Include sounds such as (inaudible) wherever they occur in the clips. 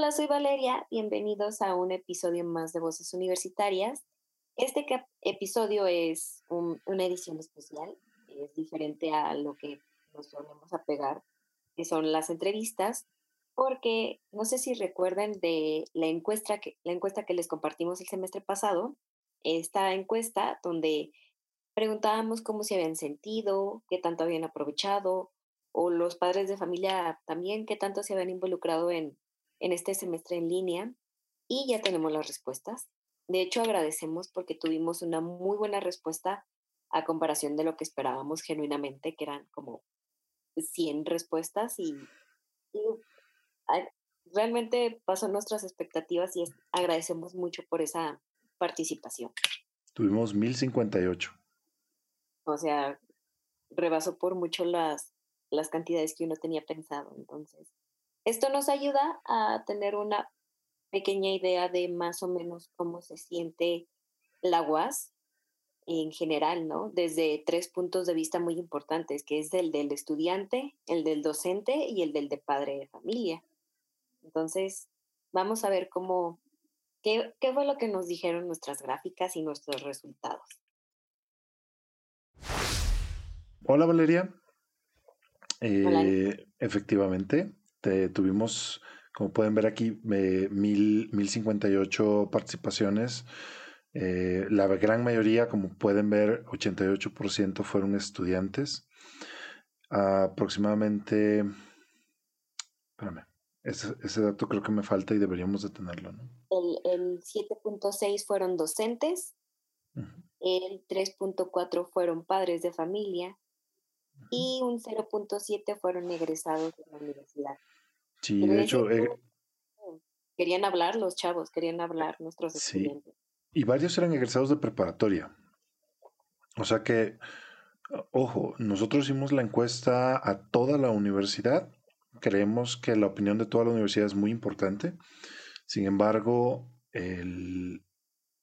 Hola, soy Valeria. Bienvenidos a un episodio más de Voces Universitarias. Este episodio es una edición especial. Es diferente a lo que nos solemos apegar, que son las entrevistas, porque no sé si recuerden de la encuesta que, la encuesta que les compartimos el semestre pasado, esta encuesta donde preguntábamos cómo se habían sentido, qué tanto habían aprovechado, o los padres de familia también, qué tanto se habían involucrado en, en este semestre en línea. Y ya tenemos las respuestas. De hecho, agradecemos porque tuvimos una muy buena respuesta a comparación de lo que esperábamos genuinamente, que eran como 100 respuestas y, realmente pasó nuestras expectativas y agradecemos mucho por esa participación. Tuvimos 1058. O sea, rebasó por mucho las, las cantidades que uno tenía pensado. Entonces, esto nos ayuda a tener una pequeña idea de más o menos cómo se siente la UAS en general, ¿no? Desde tres puntos de vista muy importantes, que es el del estudiante, el del docente y el del de padre de familia. Entonces, vamos a ver cómo, qué, qué fue lo que nos dijeron nuestras gráficas y nuestros resultados. Hola Valeria. Eh, efectivamente, tuvimos, como pueden ver aquí, mil, 1058 participaciones. Eh, la gran mayoría, como pueden ver, 88% fueron estudiantes. aproximadamente, espérame, ese, dato creo que me falta y deberíamos de tenerlo, ¿no? El, 7.6 fueron docentes, el 3.4 fueron padres de familia, y un 0.7 fueron egresados de la universidad. Sí, de hecho... Eh, querían hablar los chavos, querían hablar nuestros estudiantes. Y varios eran egresados de preparatoria. O sea que, ojo, nosotros hicimos la encuesta a toda la universidad. Creemos que la opinión de toda la universidad es muy importante. Sin embargo, el,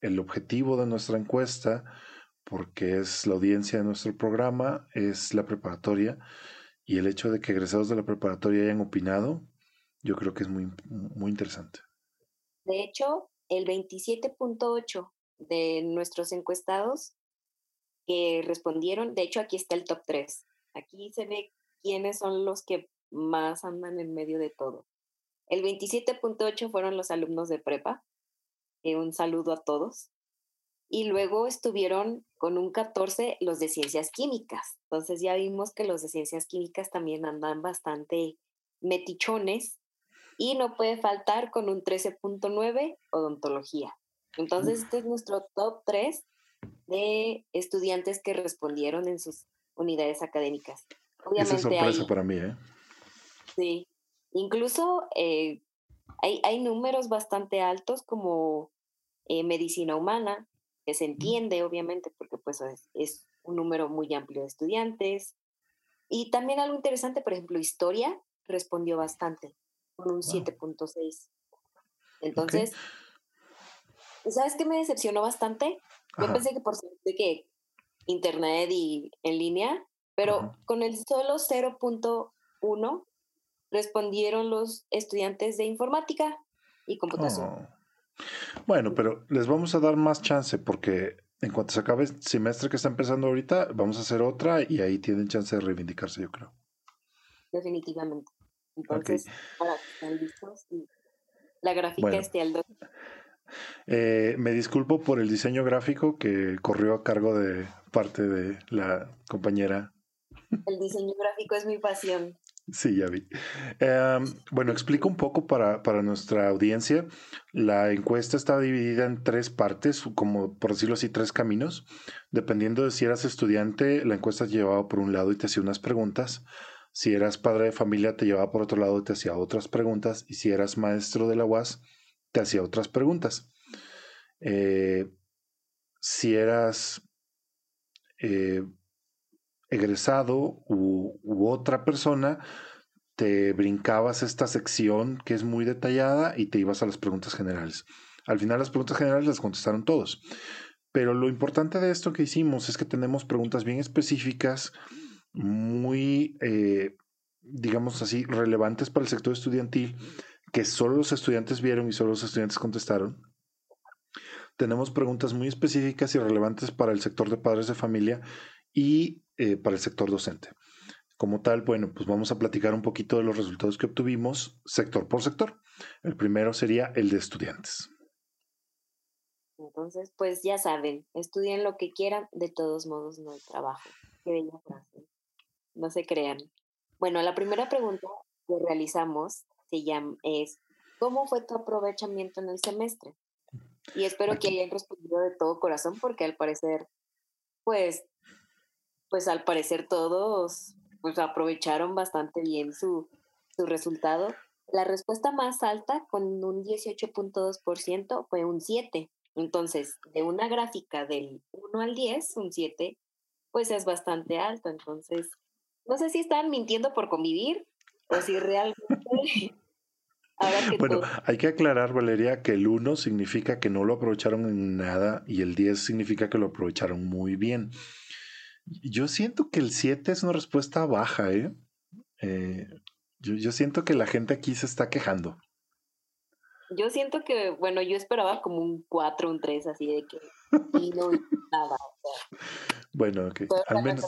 el objetivo de nuestra encuesta porque es la audiencia de nuestro programa, es la preparatoria, y el hecho de que egresados de la preparatoria hayan opinado, yo creo que es muy, muy interesante. De hecho, el 27.8 de nuestros encuestados que respondieron, de hecho aquí está el top 3. Aquí se ve quiénes son los que más andan en medio de todo. El 27.8 fueron los alumnos de prepa. Eh, un saludo a todos y luego estuvieron con un 14 los de ciencias químicas. Entonces ya vimos que los de ciencias químicas también andan bastante metichones y no puede faltar con un 13.9 odontología. Entonces este es nuestro top 3 de estudiantes que respondieron en sus unidades académicas. Obviamente Esa sorpresa para mí, ¿eh? Sí. Incluso eh, hay, hay, números bastante altos como eh, medicina humana, que se entiende, obviamente, porque pues es, un número muy amplio de estudiantes. Y también algo interesante, por ejemplo, historia respondió bastante, con un 7.6. Entonces, ¿sabes qué me decepcionó bastante? Yo pensé que por de que internet y en línea, pero con el solo 0.1 respondieron los estudiantes de informática y computación. Oh. Bueno, pero les vamos a dar más chance porque en cuanto se acabe el semestre que está empezando ahorita, vamos a hacer otra y ahí tienen chance de reivindicarse, yo creo. Definitivamente. Entonces, para que estén listos y la gráfica esté al 2. Eh, me disculpo por el diseño gráfico que corrió a cargo de parte de la compañera. El diseño gráfico es mi pasión. Sí, ya vi. Em, bueno, explico un poco para, nuestra audiencia. La encuesta está dividida en tres partes, como por decirlo así, tres caminos. Dependiendo de si eras estudiante, la encuesta llevaba por un lado y te hacía unas preguntas. Si eras padre de familia, te llevaba por otro lado y te hacía otras preguntas. Y si eras maestro de la UAS, te hacía otras preguntas. Eh, si eras eh, egresado u, otra persona, te brincabas esta sección que es muy detallada y te ibas a las preguntas generales. Al final las preguntas generales las contestaron todos. Pero lo importante de esto que hicimos es que tenemos preguntas bien específicas, muy, eh, digamos así, relevantes para el sector estudiantil, que solo los estudiantes vieron y solo los estudiantes contestaron. Tenemos preguntas muy específicas y relevantes para el sector de padres de familia y eh, para el sector docente. Como tal, bueno, pues vamos a platicar un poquito de los resultados que obtuvimos sector por sector. El primero sería el de estudiantes. Entonces, pues ya saben, estudien lo que quieran, de todos modos no hay trabajo. Qué bella frase. No se crean. Bueno, la primera pregunta que realizamos se llama, es, ¿cómo fue tu aprovechamiento en el semestre? Y espero que hayan respondido de todo corazón porque al parecer, pues, pues al parecer todos pues aprovecharon bastante bien su, su resultado. La respuesta más alta, con un 18.2%, fue un 7. Entonces, de una gráfica del 1 al 10, un 7, pues es bastante alto. Entonces, no sé si están mintiendo por convivir o si realmente... (laughs) bueno, hay que aclarar, Valeria, que el 1 significa que no lo aprovecharon en nada y el 10 significa que lo aprovecharon muy bien. Yo siento que el 7 es una respuesta baja, ¿eh? eh yo, siento que la gente aquí se está quejando. Yo siento que, bueno, yo esperaba como un 4, un 3, así de que y no nada. (laughs) bueno, ok. Al menos,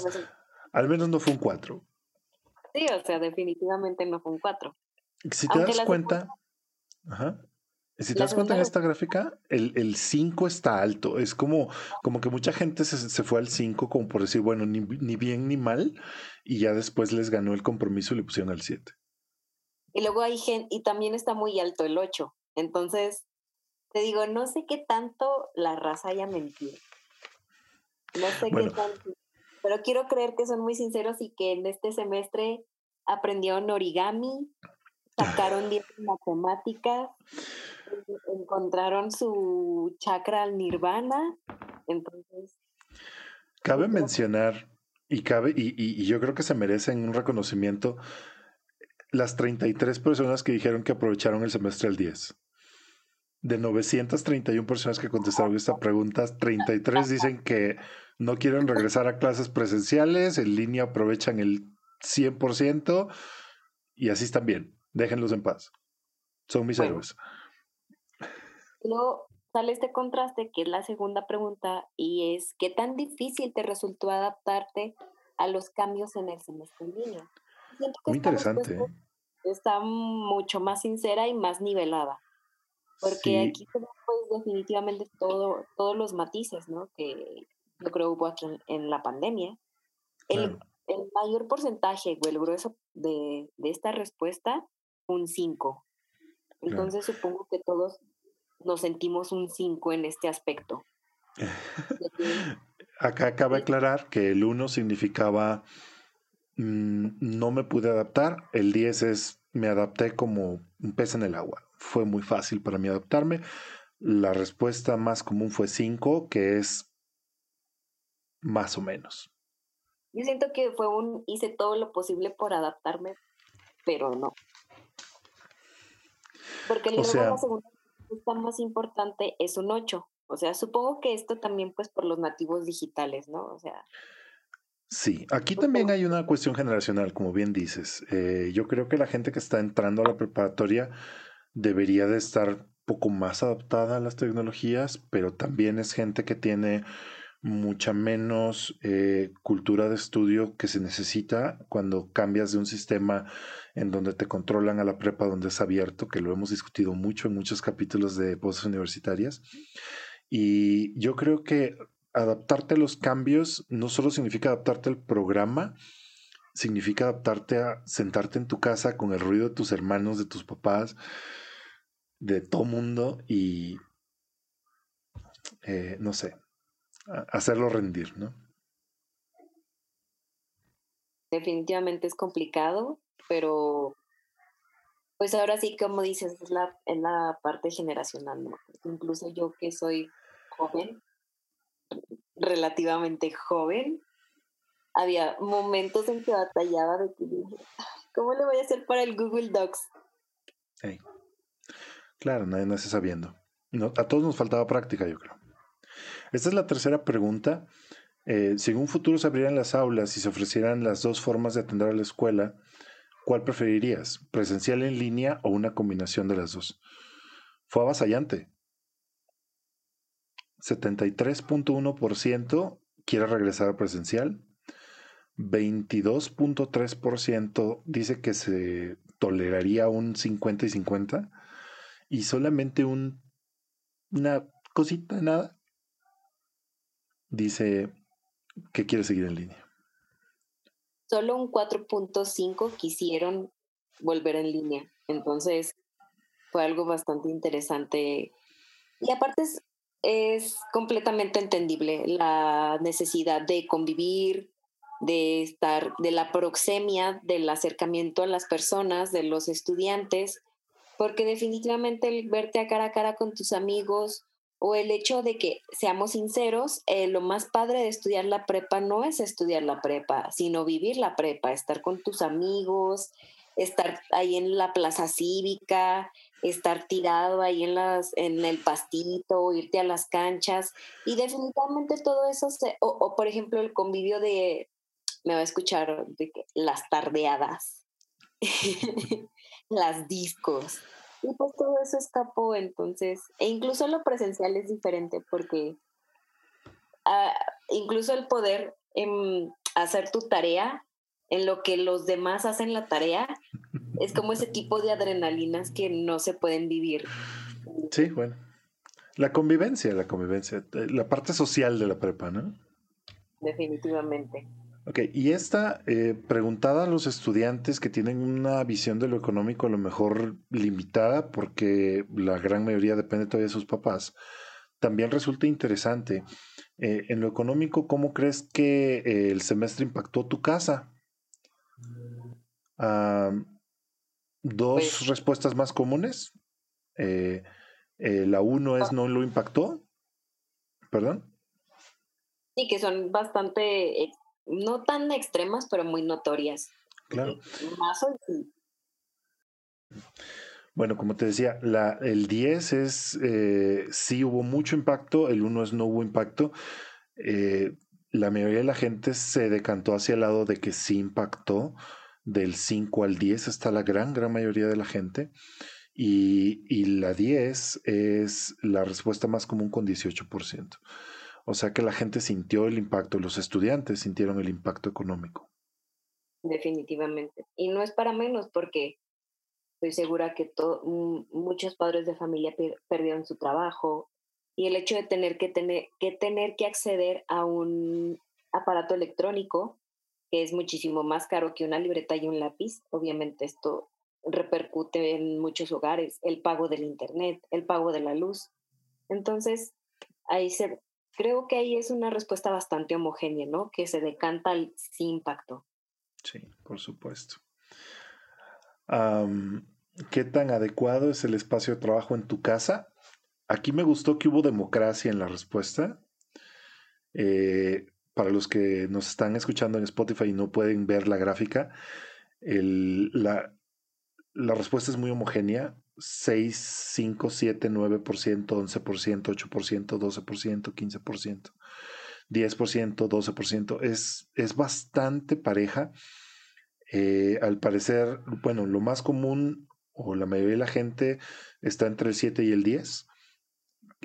al menos no fue un 4. Sí, o sea, definitivamente no fue un 4. Si te das cuenta, ajá. Si te das cuenta en esta gráfica, el 5 está alto. Es como, como que mucha gente se, fue al 5 como por decir, bueno, ni, ni, bien ni mal, y ya después les ganó el compromiso y le pusieron al 7. Y luego hay gente, y también está muy alto el 8. Entonces, te digo, no sé qué tanto la raza haya mentido. No sé qué tanto. Pero quiero creer que son muy sinceros y que en este semestre aprendieron origami, sacaron 10 matemáticas encontraron su chakra al nirvana. Entonces. Cabe mencionar, y cabe, y, y, yo creo que se merecen un reconocimiento, las 33 personas que dijeron que aprovecharon el semestre el 10. De 931 personas que contestaron esta pregunta, 33 dicen que no quieren regresar a clases presenciales, en línea aprovechan el 100% y así están bien. Déjenlos en paz. Son mis héroes. Luego sale este contraste, que es la segunda pregunta, y es, ¿qué tan difícil te resultó adaptarte a los cambios en el semestre en línea? Muy interesante. ¿eh? Está mucho más sincera y más nivelada. Porque aquí tenemos pues, definitivamente todo, todos los matices, ¿no? Que yo creo hubo aquí en, la pandemia. El, el, mayor porcentaje o el grueso de, de esta respuesta, un 5. Entonces supongo que todos nos sentimos un 5 en este aspecto. (laughs) Acá acaba de aclarar que el 1 significaba mm, no me pude adaptar, el 10 es me adapté como un pez en el agua. Fue muy fácil para mí adaptarme. La respuesta más común fue 5, que es más o menos. Yo siento que fue un hice todo lo posible por adaptarme, pero no. Porque la segunda más importante es un 8. O sea, supongo que esto también pues por los nativos digitales, ¿no? O sea... Sí, aquí también hay una cuestión generacional, como bien dices. Eh, yo creo que la gente que está entrando a la preparatoria debería de estar poco más adaptada a las tecnologías, pero también es gente que tiene mucha menos eh, cultura de estudio que se necesita cuando cambias de un sistema en donde te controlan a la prepa donde es abierto, que lo hemos discutido mucho en muchos capítulos de voces universitarias. Y yo creo que adaptarte a los cambios no solo significa adaptarte al programa, significa adaptarte a sentarte en tu casa con el ruido de tus hermanos, de tus papás, de todo mundo y, eh, no sé, hacerlo rendir, ¿no? Definitivamente es complicado, pero pues ahora sí, como dices, es la, es la parte generacional, ¿no? Incluso yo que soy joven, relativamente joven, había momentos en que batallaba de que dije, ¿cómo le voy a hacer para el Google Docs? Claro, nadie nace sabiendo. No, a todos nos faltaba práctica, yo creo. Esta es la tercera pregunta. Eh, si en un futuro se abrieran las aulas y se ofrecieran las dos formas de atender a la escuela, ¿Cuál preferirías? ¿Presencial en línea o una combinación de las dos? Fue avasallante. 73.1% quiere regresar a presencial. 22.3% dice que se toleraría un 50 y 50. Y solamente un, una cosita, nada, dice que quiere seguir en línea. Solo un 4.5 quisieron volver en línea. Entonces, fue algo bastante interesante. Y aparte es, es completamente entendible la necesidad de convivir, de estar, de la proxemia, del acercamiento a las personas, de los estudiantes, porque definitivamente el verte a cara a cara con tus amigos o el hecho de que, seamos sinceros, eh, lo más padre de estudiar la prepa no es estudiar la prepa, sino vivir la prepa, estar con tus amigos, estar ahí en la plaza cívica, estar tirado ahí en, las, en el pastito, irte a las canchas. Y definitivamente todo eso, o, por ejemplo el convivio de, me va a escuchar, las tardeadas, (laughs) las discos. Y pues todo eso escapó entonces. E incluso lo presencial es diferente porque ah, incluso el poder em, hacer tu tarea en lo que los demás hacen la tarea, es como ese tipo de adrenalinas que no se pueden vivir. Sí, bueno. La convivencia, la convivencia, eh, la parte social de la prepa, ¿no? Definitivamente. Ok, y esta eh, preguntada a los estudiantes que tienen una visión de lo económico a lo mejor limitada, porque la gran mayoría depende todavía de sus papás, también resulta interesante. Eh, en lo económico, ¿cómo crees que el semestre impactó tu casa? dos pues respuestas más comunes. Eh, eh, la uno es ah. no lo impactó. ¿Perdón? Sí, que son bastante, no tan extremas, pero muy notorias. Claro. Bueno, como te decía, la, el 10 es eh, sí hubo mucho impacto, el 1 es no hubo impacto. la mayoría de la gente se decantó hacia el lado de que sí impactó del 5 al 10 está la gran, gran mayoría de la gente. Y, la 10 es la respuesta más común con 18%. O sea que la gente sintió el impacto, los estudiantes sintieron el impacto económico. Definitivamente. Y no es para menos porque estoy segura que muchos padres de familia perdieron su trabajo y el hecho de tener que tener que tener que acceder a un aparato electrónico que es muchísimo más caro que una libreta y un lápiz. Obviamente esto repercute en muchos hogares, el pago del internet, el pago de la luz. Entonces, ahí se, creo que ahí es una respuesta bastante homogénea, ¿no? Que se decanta al sin impacto. Sí, por supuesto. ¿Qué tan adecuado es el espacio de trabajo en tu casa? Aquí me gustó que hubo democracia en la respuesta. Eh, para los que nos están escuchando en Spotify y no pueden ver la gráfica, la, respuesta es muy homogénea. 6, 5, 7, 9%, 11%, 8%, 12%, 15%, 10%, 12%. Es, es bastante pareja. Eh, al parecer, bueno, lo más común o la mayoría de la gente está entre el 7 y el 10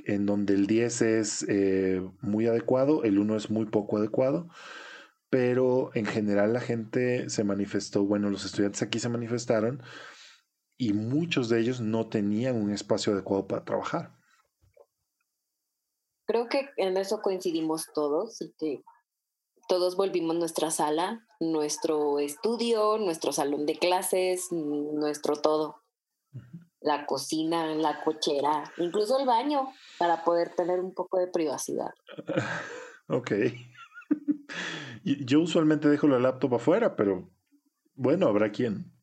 en donde el 10 es eh, muy adecuado, el 1 es muy poco adecuado, pero en general la gente se manifestó, bueno, los estudiantes aquí se manifestaron y muchos de ellos no tenían un espacio adecuado para trabajar. Creo que en eso coincidimos todos y que todos volvimos nuestra sala, nuestro estudio, nuestro salón de clases, nuestro todo la cocina, la cochera, incluso el baño, para poder tener un poco de privacidad. (laughs) Ok. (laughs) Yo usualmente dejo la laptop afuera, pero bueno, habrá quien.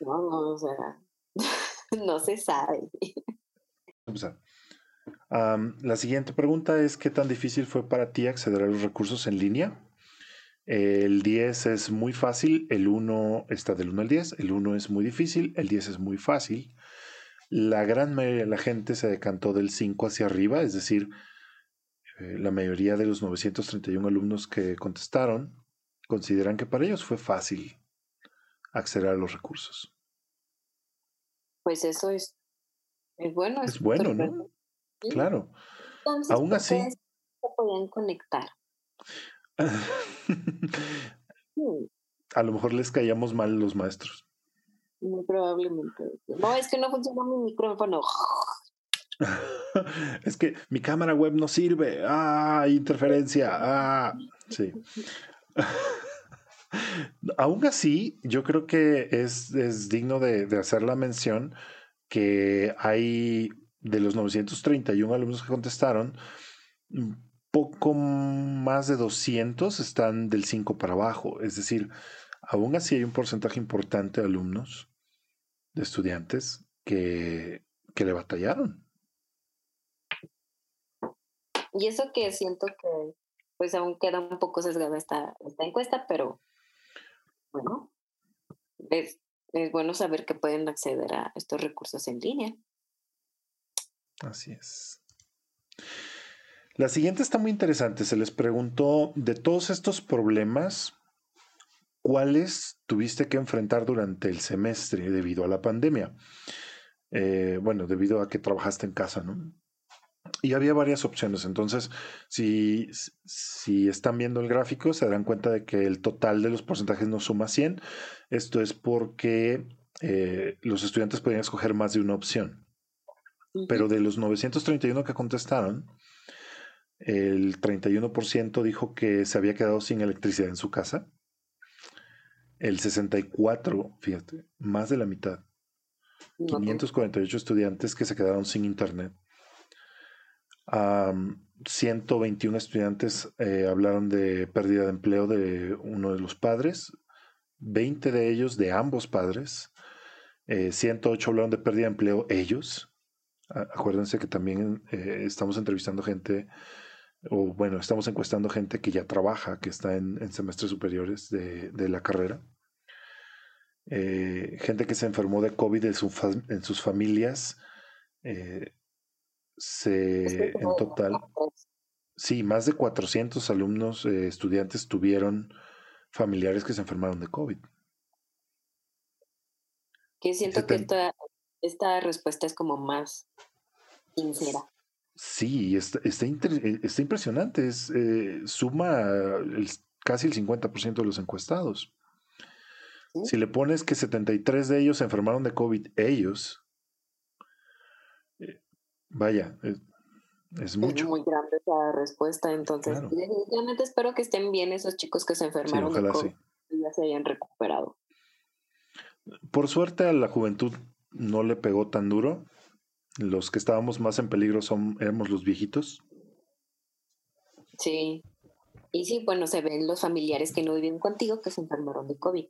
No, no, o sea, (laughs) no se sabe. la siguiente pregunta es, ¿qué tan difícil fue para ti acceder a los recursos en línea? El 10 es muy fácil, el 1 está del 1 al 10, el 1 es muy difícil, el 10 es muy fácil. La gran mayoría de la gente se decantó del 5 hacia arriba, es decir, eh, la mayoría de los 931 alumnos que contestaron consideran que para ellos fue fácil acceder a los recursos. Pues eso es, es bueno. Es, bueno, ¿no? Claro. Aún así. Se podían conectar. (laughs) a lo mejor les caíamos mal los maestros. Muy probablemente. No, es que no funciona mi micrófono. (laughs) es que mi cámara web no sirve. Ah, interferencia. Ah, sí. (laughs) (laughs) Aún así, yo creo que es, es digno de, hacer la mención que hay de los 931 alumnos que contestaron, poco más de 200 están del 5 para abajo. Es decir, aún así hay un porcentaje importante de alumnos, de estudiantes, que, que le batallaron. Y eso que siento que pues aún queda un poco sesgada esta encuesta, pero bueno, es, es bueno saber que pueden acceder a estos recursos en línea. Así es. La siguiente está muy interesante. Se les preguntó de todos estos problemas, ¿cuáles tuviste que enfrentar durante el semestre debido a la pandemia? Eh, bueno, debido a que trabajaste en casa, ¿no? Y había varias opciones. Entonces, si, si están viendo el gráfico, se darán cuenta de que el total de los porcentajes no suma 100. Esto es porque eh, los estudiantes podían escoger más de una opción. Pero de los 931 que contestaron, el 31% dijo que se había quedado sin electricidad en su casa. El 64, fíjate, más de la mitad. 548 estudiantes que se quedaron sin internet. 121 estudiantes eh, hablaron de pérdida de empleo de uno de los padres, 20 de ellos de ambos padres, 108 eh, hablaron de pérdida de empleo ellos. Acuérdense que también eh, estamos entrevistando gente, o bueno, estamos encuestando gente que ya trabaja, que está en, semestres superiores de, la carrera. gente que se enfermó de COVID en sus familias, se, en total, sí, más de 400 alumnos, eh, estudiantes tuvieron familiares que se enfermaron de COVID. Que siento que esta, esta, respuesta es como más sincera. Sí, está, está, eh, está impresionante. Es, eh, suma casi el 50% de los encuestados. Si le pones que 73 de ellos se enfermaron de COVID, ellos, Vaya, es, mucho. Es muy grande esa respuesta, entonces definitivamente espero que estén bien esos chicos que se enfermaron y ya se hayan recuperado. Por suerte a la juventud no le pegó tan duro. Los que estábamos más en peligro son, éramos los viejitos. Sí. Y sí, bueno, se ven los familiares que no viven contigo que se enfermaron de COVID.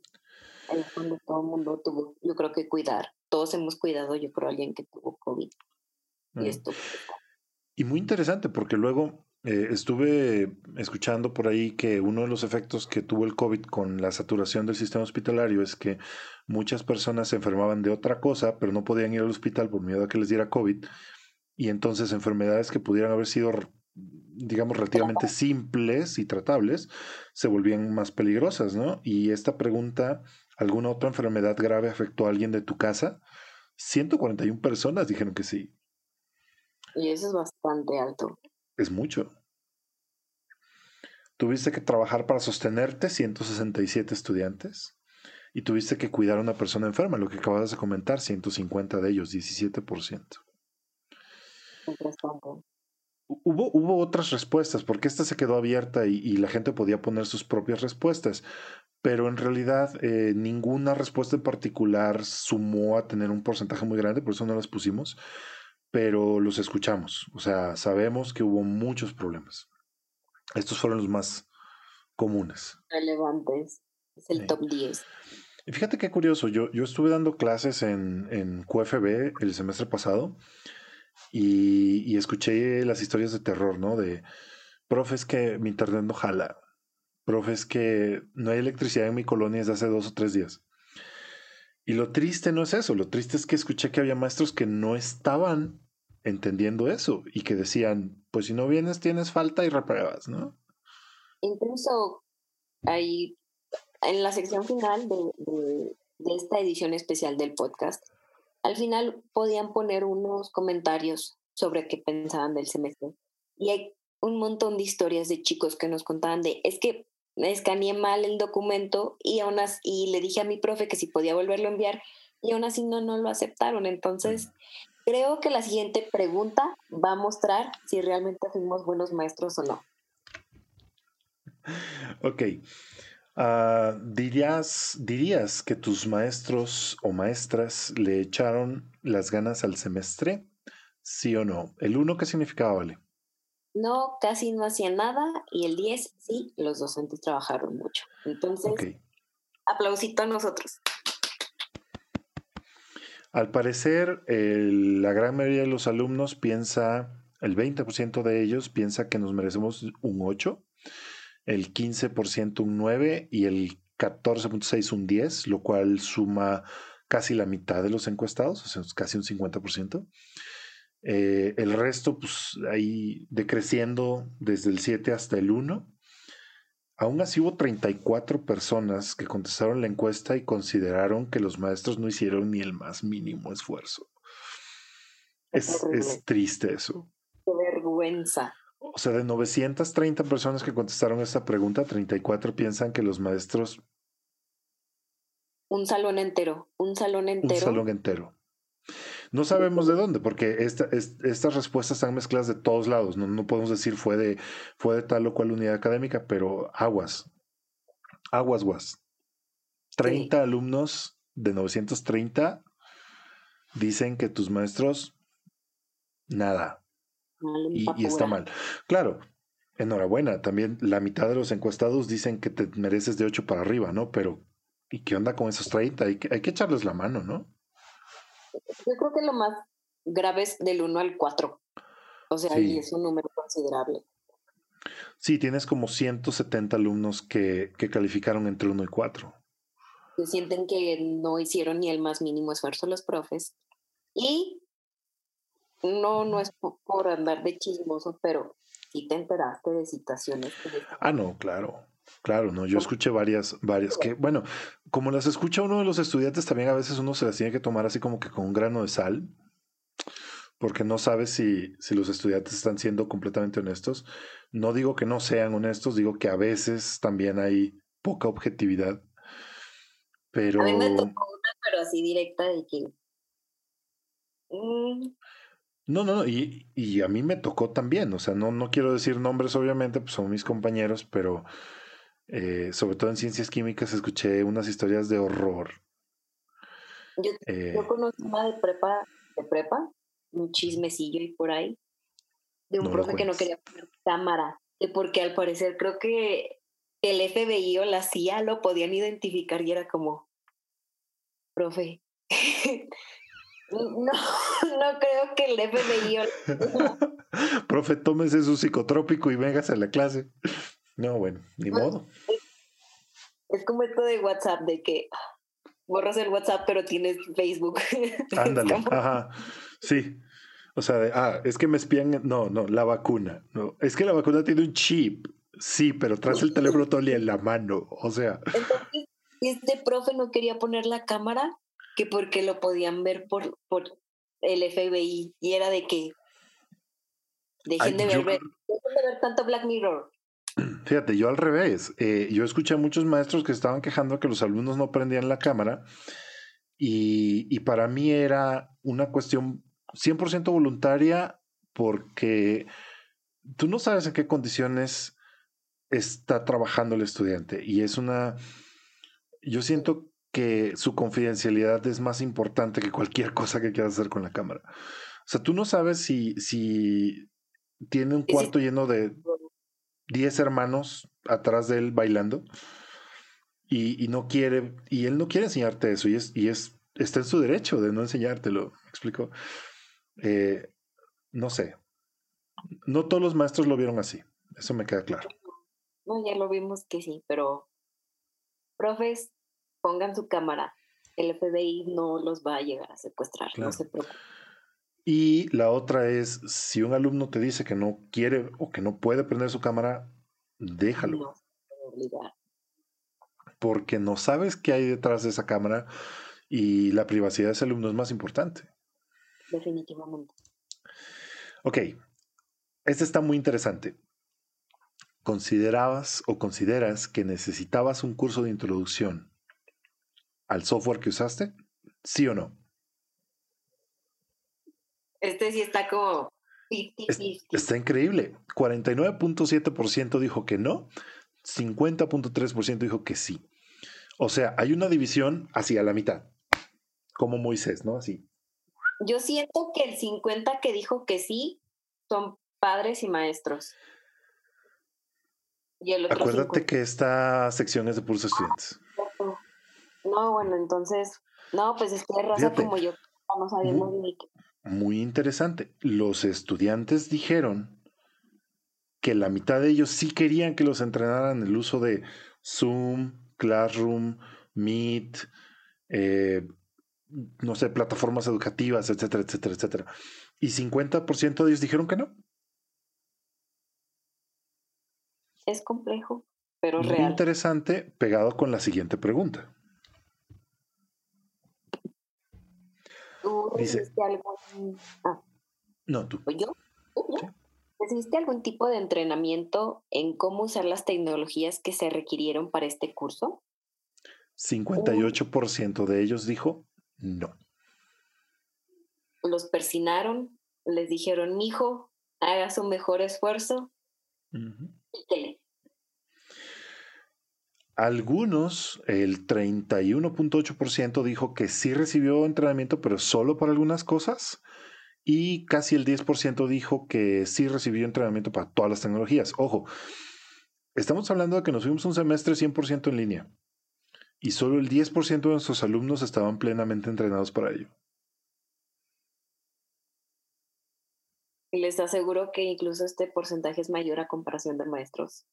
Ahí cuando todo el mundo tuvo, yo creo que cuidar. Todos hemos cuidado, yo creo, a alguien que tuvo COVID. Y, muy interesante porque luego eh, estuve escuchando por ahí que uno de los efectos que tuvo el COVID con la saturación del sistema hospitalario es que muchas personas se enfermaban de otra cosa, pero no podían ir al hospital por miedo a que les diera COVID. Y entonces enfermedades que pudieran haber sido, digamos, relativamente simples y tratables, se volvían más peligrosas, ¿no? Y esta pregunta, ¿alguna otra enfermedad grave afectó a alguien de tu casa? 141 personas dijeron que sí. Y eso es bastante alto. Es mucho. Tuviste que trabajar para sostenerte 167 estudiantes y tuviste que cuidar a una persona enferma, lo que acabas de comentar, 150 de ellos, 17%. Hubo, hubo otras respuestas, porque esta se quedó abierta y, la gente podía poner sus propias respuestas, pero en realidad eh, ninguna respuesta en particular sumó a tener un porcentaje muy grande, por eso no las pusimos pero los escuchamos. O sea, sabemos que hubo muchos problemas. Estos fueron los más comunes. Relevantes. Es el top 10. Y fíjate qué curioso, yo, yo estuve dando clases en, en QFB el semestre pasado y, y, escuché las historias de terror, ¿no? De profes que mi internet no jala, profes que no hay electricidad en mi colonia desde hace dos o tres días. Y lo triste no es eso, lo triste es que escuché que había maestros que no estaban entendiendo eso y que decían, pues si no vienes tienes falta y repruebas, ¿no? Incluso ahí en la sección final de, de esta edición especial del podcast, al final podían poner unos comentarios sobre qué pensaban del semestre. Y hay un montón de historias de chicos que nos contaban de, es que escaneé mal el documento y aún así, y le dije a mi profe que si podía volverlo a enviar y aún así no, no lo aceptaron. Entonces, creo que la siguiente pregunta va a mostrar si realmente fuimos buenos maestros o no. Ok. Ah, ¿dirías, ¿Dirías que tus maestros o maestras le echaron las ganas al semestre? ¿Sí o no? ¿El 1 qué significaba, Vale? No, casi no hacían nada y el 10 sí, los docentes trabajaron mucho. Entonces, aplausito a nosotros. Al parecer, la gran mayoría de los alumnos piensa, el 20% de ellos piensa que nos merecemos un 8 el 15% un 9 y el 14.6 un 10, lo cual suma casi la mitad de los encuestados, o sea, casi un 50%. Eh, el resto, pues ahí decreciendo desde el 7 hasta el 1. Aún así hubo 34 personas que contestaron la encuesta y consideraron que los maestros no hicieron ni el más mínimo esfuerzo. Es, es triste eso. Qué vergüenza. O sea, de 930 personas que contestaron esta pregunta, 34 piensan que los maestros... Un salón entero, un salón entero. Un salón entero. No sabemos de dónde, porque estas respuestas están mezcladas de todos lados. No, podemos decir fue de, fue de tal o cual unidad académica, pero aguas. Aguas, guas. 30 alumnos de 930 dicen que tus maestros, nada y, está mal. Claro, enhorabuena. También la mitad de los encuestados dicen que te mereces de 8 para arriba, ¿no? Pero, ¿y qué onda con esos 30? Hay que, hay que echarles la mano, ¿no? Yo creo que lo más grave es del 1 al 4. O sea, ahí es un número considerable. Sí, tienes como 170 alumnos que, que calificaron entre 1 y 4. Se sienten que no hicieron ni el más mínimo esfuerzo los profes. Y no, no es por andar de chismoso, pero sí te enteraste de citaciones. Ah, no, claro. Claro, no, yo escuché varias, varias que, bueno, como las escucha uno de los estudiantes, también a veces uno se las tiene que tomar así como que con un grano de sal, porque no sabe si, si los estudiantes están siendo completamente honestos. No digo que no sean honestos, digo que a veces también hay poca objetividad. Pero. A mí me tocó una, pero así directa de que. Mm, no, no, no, y, y, a mí me tocó también, o sea, no, no quiero decir nombres, obviamente, pues son mis compañeros, pero eh, sobre todo en ciencias químicas escuché unas historias de horror. Yo, eh, yo conocí una de prepa, de prepa, un chismecillo y por ahí, de un profe que no quería poner cámara, porque al parecer creo que el FBI o la CIA lo podían identificar y era como, profe, (laughs) No, (laughs) no creo que el FBI. (laughs) Profe, tómese su psicotrópico y vengas a la clase. No, bueno, ni modo. Es como esto de WhatsApp, de que borras el WhatsApp, pero tienes Facebook. (laughs) Ándale, ajá. Sí. O sea, ah, es que me espían. No, no, la vacuna. No, es que la vacuna tiene un chip. Sí, pero traes el teléfono todo en la mano. O sea. Entonces, este profe no quería poner la cámara que porque lo podían ver por, por el FBI y era de que dejen, de, ver, dejen de ver tanto Black Mirror. Fíjate, yo al revés. Eh, yo escuché a muchos maestros que estaban quejando que los alumnos no prendían la cámara y, y para mí era una cuestión 100% voluntaria porque tú no sabes en qué condiciones está trabajando el estudiante y es una... Yo siento que su confidencialidad es más importante que cualquier cosa que quieras hacer con la cámara. O sea, tú no sabes si, si tiene un cuarto lleno de 10 hermanos atrás de él bailando y, y, no quiere, y él no quiere enseñarte eso y es, y es, está en su derecho de no enseñártelo, ¿me explico? Eh, no sé. No todos los maestros lo vieron así, eso me queda claro. No, ya lo vimos que sí, pero profes, pongan su cámara. El FBI no los va a llegar a secuestrar, no se preocupen. Y la otra es, si un alumno te dice que no quiere o que no puede prender su cámara, déjalo. porque no sabes qué hay detrás de esa cámara y la privacidad de ese alumno es más importante. Definitivamente. Ok, este está muy interesante. ¿Considerabas o consideras que necesitabas un curso de introducción al software que usaste? ¿Sí o no? Este sí está como Está increíble. 49.7% dijo que no, 50.3% dijo que sí. O sea, hay una división hacia la mitad, como Moisés, ¿no? Así. Yo siento que el 50 que dijo que sí son padres y maestros. Y el otro Acuérdate que esta sección es de puros estudiantes. No, bueno, entonces, no, pues es que raza como yo, no sabíamos ni qué muy interesante. Los estudiantes dijeron que la mitad de ellos sí querían que los entrenaran el uso de Zoom, Classroom, Meet, eh, no sé, plataformas educativas, etcétera, etcétera, etcétera. Y 50% de ellos dijeron que no. Es complejo, pero Muy real. interesante, pegado con la siguiente pregunta. ¿Tú recibiste algún... Ah. No, tú. ¿Yo? ¿Recibiste algún tipo de entrenamiento en cómo usar las tecnologías que se requirieron para este curso? 58% de ellos dijo no. Los persinaron, les dijeron, hijo, haga su mejor esfuerzo. Algunos, el 31.8% dijo que sí recibió entrenamiento, pero solo para algunas cosas. Y casi el 10% dijo que sí recibió entrenamiento para todas las tecnologías. Ojo, estamos hablando de que nos fuimos un semestre 100% en línea. Y solo el 10% de nuestros alumnos estaban plenamente entrenados para ello. Les aseguro que incluso este porcentaje es mayor a comparación de maestros.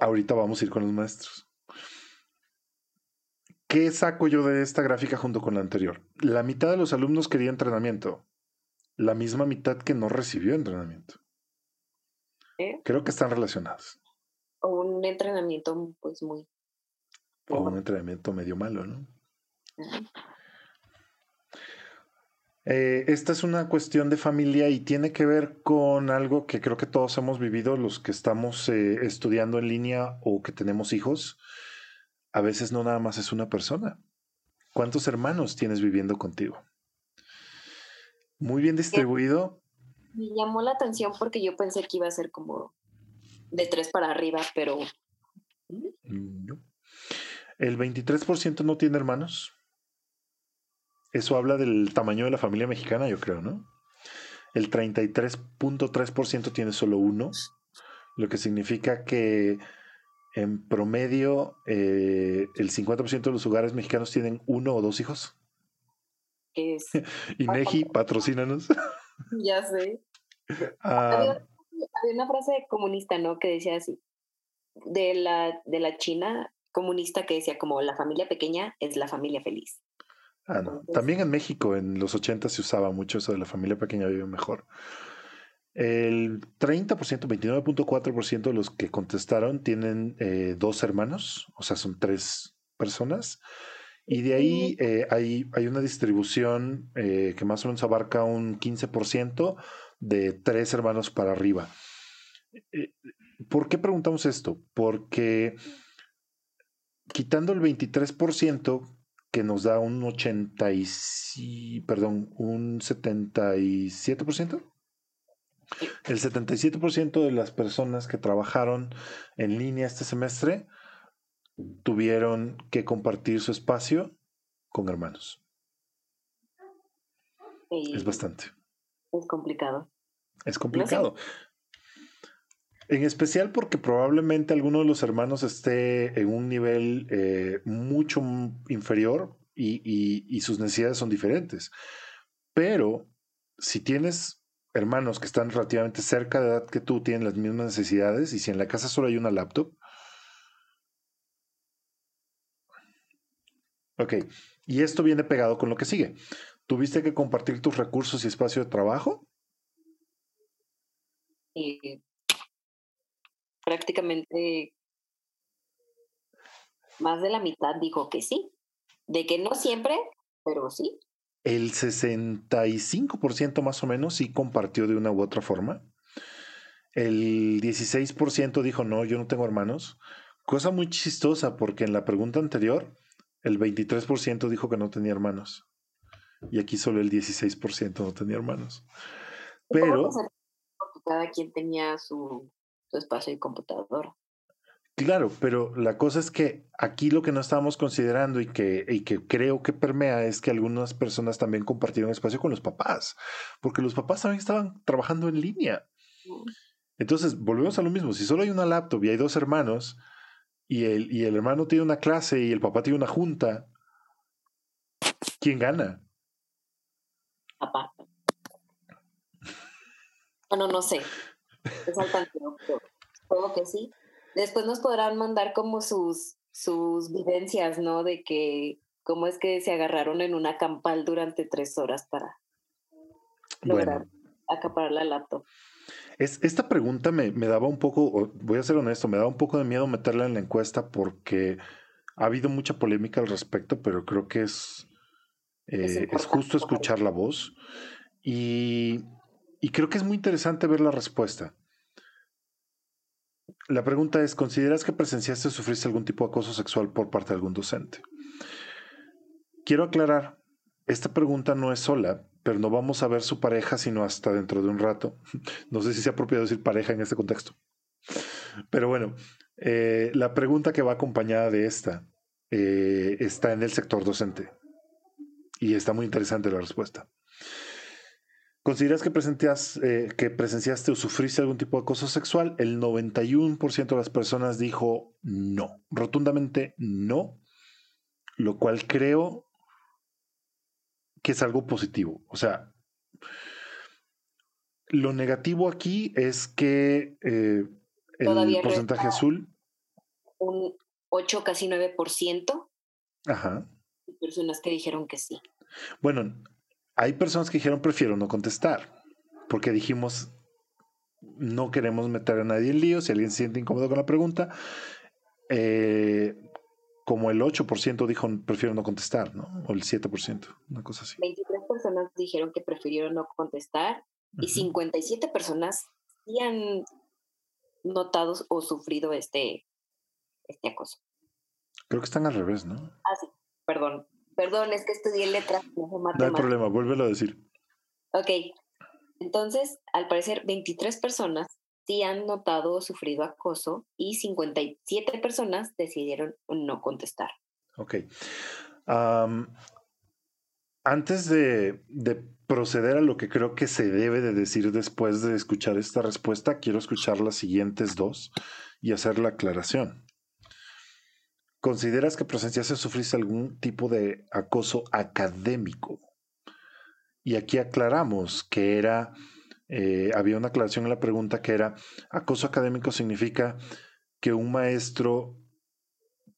Ahorita vamos a ir con los maestros. ¿Qué saco yo de esta gráfica junto con la anterior? La mitad de los alumnos quería entrenamiento. La misma mitad que no recibió entrenamiento. ¿Eh? Creo que están relacionados. O un entrenamiento, pues muy. O un entrenamiento medio malo, ¿no? Eh, esta es una cuestión de familia y tiene que ver con algo que creo que todos hemos vivido los que estamos eh, estudiando en línea o que tenemos hijos. A veces no nada más es una persona. ¿Cuántos hermanos tienes viviendo contigo? Muy bien distribuido. Me llamó la atención porque yo pensé que iba a ser como de tres para arriba, pero... Mm, El 23% no tiene hermanos. Eso habla del tamaño de la familia mexicana, yo creo, ¿no? El 33.3% tiene solo uno, lo que significa que en promedio eh, el 50% de los hogares mexicanos tienen uno o dos hijos. Es... (laughs) Inegi, patrocínanos. (laughs) Ya sé. Ah. había, una frase comunista, ¿no? Que decía así, de la, de la China comunista que decía como la familia pequeña es la familia feliz. Ah, También en México en los 80 se usaba mucho eso de la familia pequeña vive mejor. El 30%, 29.4% de los que contestaron tienen eh, dos hermanos, o sea, son tres personas. Y de ahí eh, hay, hay, una distribución eh, que más o menos abarca un 15% de tres hermanos para arriba. ¿Por qué preguntamos esto? Porque quitando el 23%, que nos da un 80 y, perdón, un 77%. El 77% de las personas que trabajaron en línea este semestre tuvieron que compartir su espacio con hermanos. es bastante. Es complicado. Es complicado. En especial porque probablemente alguno de los hermanos esté en un nivel eh, mucho inferior y, sus necesidades son diferentes. Pero si tienes hermanos que están relativamente cerca de edad que tú, tienen las mismas necesidades, y si en la casa solo hay una laptop, Ok, y esto viene pegado con lo que sigue. ¿Tuviste que compartir tus recursos y espacio de trabajo? Prácticamente más de la mitad dijo que sí. De que no siempre, pero sí. El 65% más o menos sí compartió de una u otra forma. El 16% dijo no, yo no tengo hermanos. Cosa muy chistosa porque en la pregunta anterior el 23% dijo que no tenía hermanos. Y aquí solo el 16% no tenía hermanos. Pero... Cada quien tenía su, su espacio de computadora. Claro, pero la cosa es que aquí lo que no estábamos considerando y que, y que creo que permea es que algunas personas también compartieron espacio con los papás, porque los papás también estaban trabajando en línea. Entonces, volvemos a lo mismo, si solo hay una laptop y hay dos hermanos, y el, y el hermano tiene una clase y el papá tiene una junta, ¿quién gana? Papá. Bueno, no sé. Es pero que sí. Después nos podrán mandar como sus, sus vivencias, ¿no? De que cómo es que se agarraron en una campal durante tres horas para lograr acaparar la laptop. Es, esta pregunta me, me, daba un poco, voy a ser honesto, me daba un poco de miedo meterla en la encuesta porque ha habido mucha polémica al respecto, pero creo que es, es, eh, justo escuchar la voz. Y, y creo que es muy interesante ver la respuesta. La pregunta es, ¿consideras que presenciaste o sufriste algún tipo de acoso sexual por parte de algún docente? Quiero aclarar, esta pregunta no es sola, pero no vamos a ver su pareja sino hasta dentro de un rato. (laughs) No sé si sea apropiado decir pareja en este contexto. Pero bueno, eh, la pregunta que va acompañada de esta eh, está en el sector docente. Y está muy interesante la respuesta. ¿Consideras que, eh, que presenciaste o sufriste algún tipo de acoso sexual? El 91% de las personas dijo no, rotundamente no, lo cual creo que es algo positivo. O sea, lo negativo aquí es que eh, el porcentaje azul... Un 8, casi 9%. Ajá. Personas que dijeron que sí. Bueno, hay personas que dijeron prefiero no contestar, porque dijimos no queremos meter a nadie en lío, si alguien se siente incómodo con la pregunta, eh, como el 8% dijo prefiero no contestar, ¿no? O el 7%, una cosa así. 23 personas dijeron que prefirieron no contestar y 57 personas sí han notado o sufrido este, este acoso. Creo que están al revés, ¿no? Ah, sí, perdón. Perdón, es que estudié letras. No, no hay problema, vuélvelo a decir. Ok. Entonces, al parecer, 23 personas sí han notado o sufrido acoso y 57 personas decidieron no contestar. Ok. antes de, de, proceder a lo que creo que se debe de decir después de escuchar esta respuesta, quiero escuchar las siguientes dos y hacer la aclaración. ¿Consideras que presenciaste o sufriste algún tipo de acoso académico? Y aquí aclaramos que era, eh, había una aclaración en la pregunta que era, acoso académico significa que un maestro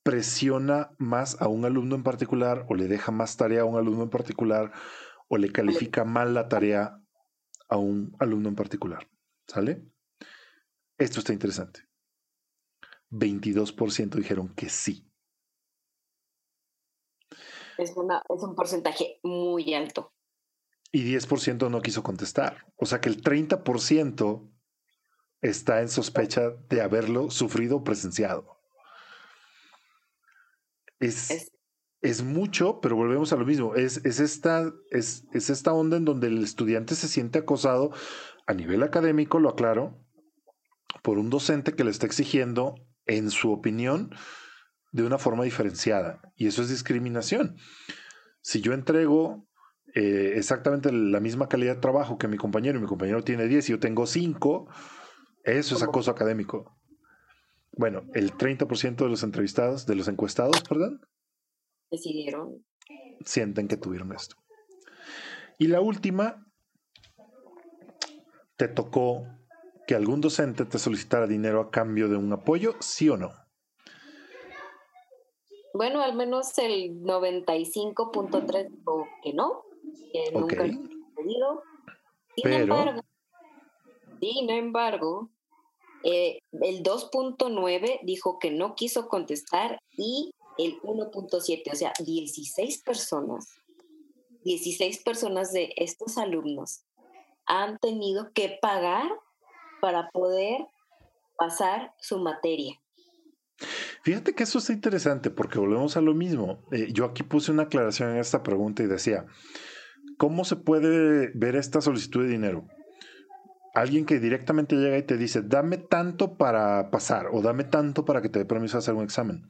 presiona más a un alumno en particular o le deja más tarea a un alumno en particular o le califica mal la tarea a un alumno en particular. ¿Sale? Esto está interesante. 22% dijeron que sí es, una, es un porcentaje muy alto. Y 10% no quiso contestar. O sea que el 30% está en sospecha de haberlo sufrido o presenciado. Es, es, mucho, pero volvemos a lo mismo. Es, es, esta, es, es esta onda en donde el estudiante se siente acosado a nivel académico, lo aclaro, por un docente que le está exigiendo, en su opinión, de una forma diferenciada. Y eso es discriminación. Si yo entrego eh, exactamente la misma calidad de trabajo que mi compañero y mi compañero tiene 10 y yo tengo 5, eso es acoso académico. Bueno, el 30% de los entrevistados, de los encuestados, perdón, decidieron. Sienten que tuvieron esto. Y la última, ¿te tocó que algún docente te solicitara dinero a cambio de un apoyo, sí o no? Bueno, al menos el 95.3 dijo que no, que nunca lo pedido. Sin embargo, sin embargo, eh, el 2.9 dijo que no quiso contestar y el 1.7, o sea, 16 personas, 16 personas de estos alumnos han tenido que pagar para poder pasar su materia. Fíjate que eso está interesante porque volvemos a lo mismo. Eh, yo aquí puse una aclaración en esta pregunta y decía, ¿cómo se puede ver esta solicitud de dinero? Alguien que directamente llega y te dice, dame tanto para pasar o dame tanto para que te dé permiso a hacer un examen.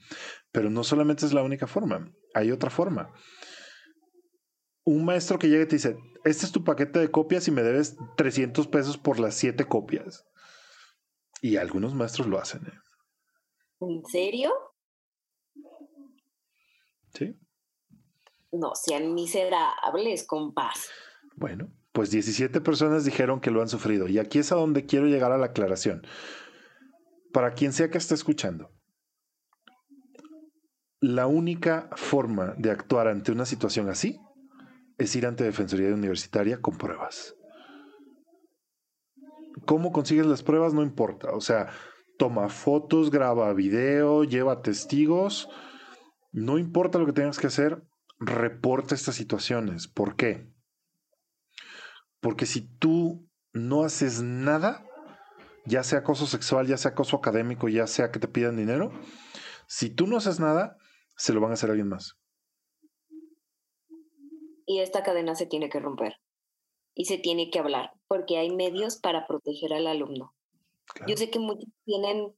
Pero no solamente es la única forma, hay otra forma. Un maestro que llega y te dice, este es tu paquete de copias y me debes 300 pesos por las siete copias. Y algunos maestros lo hacen. ¿eh? ¿En serio? Sí. No sean miserables, compás. Bueno, pues 17 personas dijeron que lo han sufrido. Y aquí es a donde quiero llegar a la aclaración. Para quien sea que esté escuchando, la única forma de actuar ante una situación así es ir ante Defensoría Universitaria con pruebas. ¿Cómo consigues las pruebas? No importa. O sea, toma fotos, graba video, lleva testigos. No importa lo que tengas que hacer, reporta estas situaciones. ¿Por qué? Porque si tú no haces nada, ya sea acoso sexual, ya sea acoso académico, ya sea que te pidan dinero, si tú no haces nada, se lo van a hacer a alguien más. Y esta cadena se tiene que romper y se tiene que hablar, porque hay medios para proteger al alumno. Yo sé que muchos tienen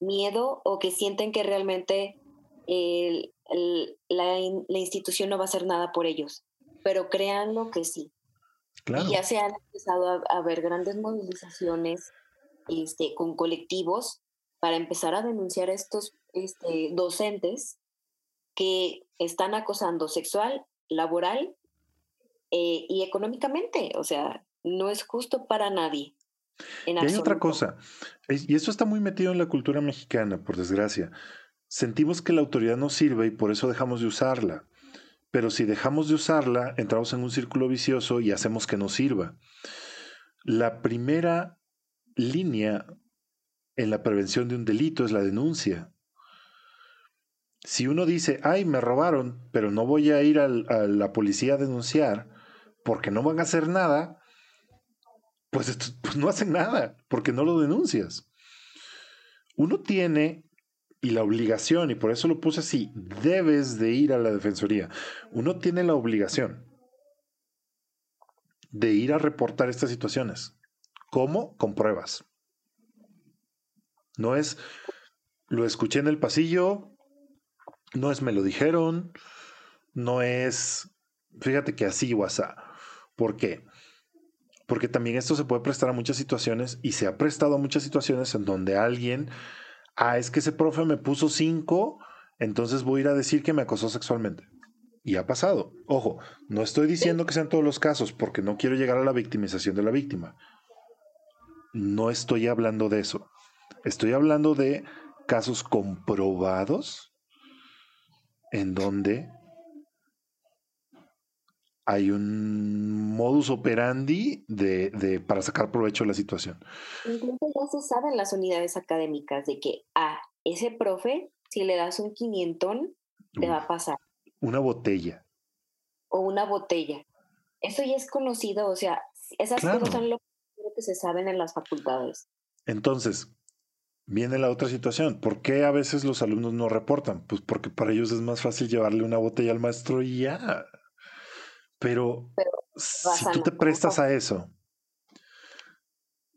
miedo o que sienten que realmente la, institución no va a hacer nada por ellos, pero créanlo que sí. Y ya se han empezado a, a, ver grandes movilizaciones este, con colectivos para empezar a denunciar a estos este, docentes que están acosando sexual, laboral eh, y económicamente. O sea, no es justo para nadie. Y hay otra cosa, y eso está muy metido en la cultura mexicana, por desgracia. Sentimos que la autoridad no sirve y por eso dejamos de usarla. Pero si dejamos de usarla, entramos en un círculo vicioso y hacemos que no sirva. La primera línea en la prevención de un delito es la denuncia. Si uno dice, ay, me robaron, pero no voy a ir a la policía a denunciar porque no van a hacer nada, pues, pues, no hacen nada, porque no lo denuncias. Uno tiene, y la obligación, y por eso lo puse así, debes de ir a la defensoría. Uno tiene la obligación de ir a reportar estas situaciones. ¿Cómo? Con pruebas. No es, lo escuché en el pasillo, no es me lo dijeron, no es, fíjate que así o ¿Por qué? Porque también esto se puede prestar a muchas situaciones y se ha prestado a muchas situaciones en donde alguien, ah, es que ese profe me puso cinco, entonces voy a ir a decir que me acosó sexualmente. Y ha pasado. Ojo, no estoy diciendo que sean todos los casos porque no quiero llegar a la victimización de la víctima. No estoy hablando de eso. Estoy hablando de casos comprobados en donde hay un modus operandi de, para sacar provecho de la situación. Incluso ya se sabe en las unidades académicas de que a ese profe, si le das un quinientón, te va a pasar. Una botella. O una botella. Eso ya es conocido, o sea, esas cosas son lo que se saben en las facultades. Entonces, viene la otra situación. ¿Por qué a veces los alumnos no reportan? Pues porque para ellos es más fácil llevarle una botella al maestro y ya. Pero, si tú te prestas a eso,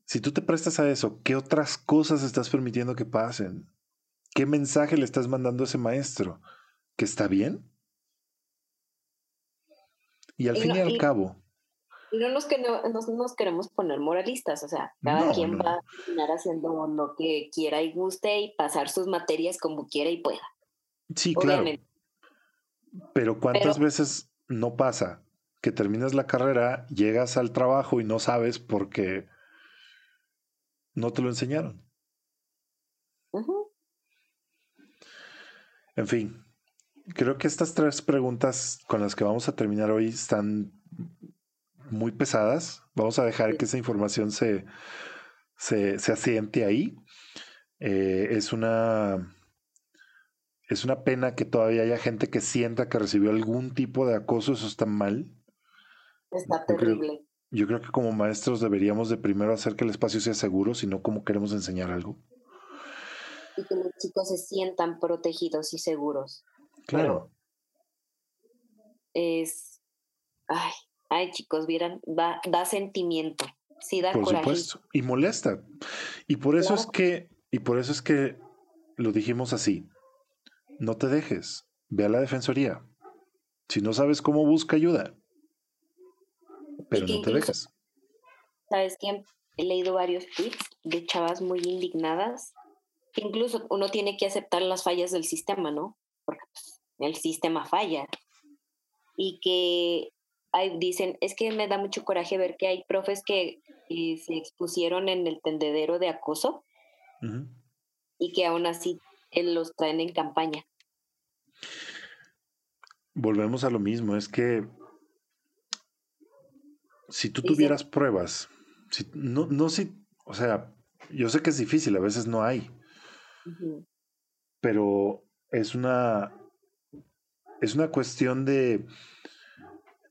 si tú te prestas a eso, ¿qué otras cosas estás permitiendo que pasen? ¿Qué mensaje le estás mandando a ese maestro? ¿Que está bien? Y al fin y al cabo, y no nos, que no, nos queremos poner moralistas, o sea, cada quien va a terminar haciendo lo que quiera y guste y pasar sus materias como quiera y pueda. Sí, claro. Pero ¿cuántas veces no pasa que terminas la carrera, llegas al trabajo y no sabes porque no te lo enseñaron? En fin, creo que estas tres preguntas con las que vamos a terminar hoy están muy pesadas. Vamos a dejar que esa información se, se, asiente ahí. Eh, es una es una pena que todavía haya gente que sienta que recibió algún tipo de acoso, eso está mal. Está terrible. Yo creo, que como maestros deberíamos de primero hacer que el espacio sea seguro, sino como queremos enseñar algo. Y que los chicos se sientan protegidos y seguros. Claro. es, ay, ay chicos, vieran, da, da sentimiento. Sí, da por supuesto. Y molesta. Y por eso es que, y por eso es que lo dijimos así. No te dejes. Ve a la defensoría. Si no sabes cómo, busca ayuda. Pero no te dejes. ¿Sabes quién? He leído varios tweets de chavas muy indignadas. Que incluso uno tiene que aceptar las fallas del sistema, ¿no? Porque pues, el sistema falla. Y que hay, dicen, es que me da mucho coraje ver que hay profes que se expusieron en el tendedero de acoso y que aún así él los traen en campaña. Volvemos a lo mismo, es que si tú tuvieras pruebas, si, no, no si, o sea, yo sé que es difícil, a veces no hay, pero es una, es una cuestión de,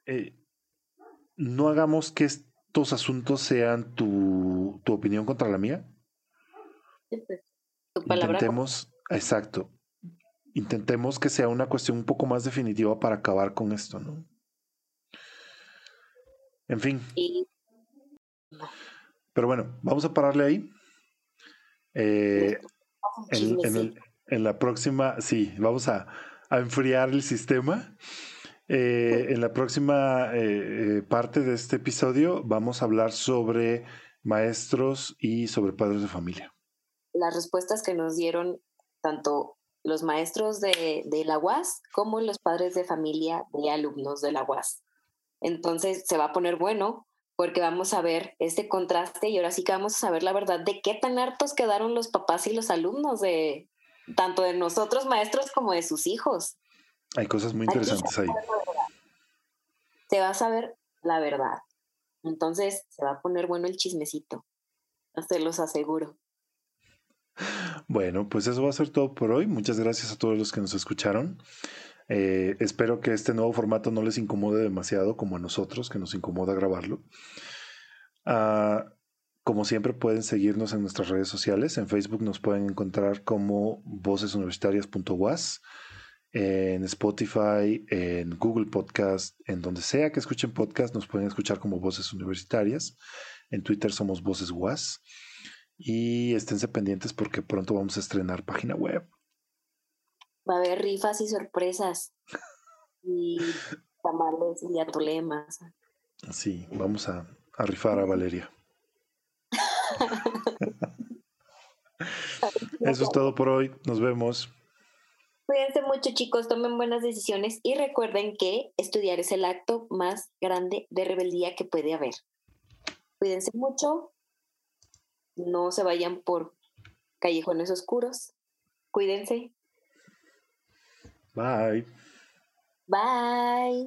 eh, no hagamos que estos asuntos sean tu, tu opinión contra la mía. Pues, tu palabra. Intentemos, exacto, intentemos que sea una cuestión un poco más definitiva para acabar con esto, ¿no? En fin. Pero bueno, vamos a pararle ahí. Eh, en, la próxima, sí, vamos a, enfriar el sistema. Eh, en la próxima eh, parte de este episodio vamos a hablar sobre maestros y sobre padres de familia. Las respuestas que nos dieron tanto los maestros de, la UAS como los padres de familia de alumnos de la UAS. Entonces se va a poner bueno porque vamos a ver este contraste y ahora sí que vamos a saber la verdad de qué tan hartos quedaron los papás y los alumnos de tanto de nosotros maestros como de sus hijos. Hay cosas muy interesantes ahí. Se va a saber la verdad. Entonces se va a poner bueno el chismecito. Se los aseguro. Bueno, pues eso va a ser todo por hoy. Muchas gracias a todos los que nos escucharon. Eh, espero que este nuevo formato no les incomode demasiado como a nosotros, que nos incomoda grabarlo. Ah, como siempre pueden seguirnos en nuestras redes sociales. En Facebook nos pueden encontrar como vocesuniversitarias.was, en Spotify, en Google Podcast, en donde sea que escuchen podcast, nos pueden escuchar como Voces Universitarias. En Twitter somos Voces Was. Y esténse pendientes porque pronto vamos a estrenar página web. Va a haber rifas y sorpresas. y tamales y atolemas. Sí, vamos a, a rifar a Valeria. (laughs) Eso es todo por hoy. Nos vemos. Cuídense mucho, chicos. Tomen buenas decisiones y recuerden que estudiar es el acto más grande de rebeldía que puede haber. Cuídense mucho no se vayan por callejones oscuros. Cuídense. Bye. Bye.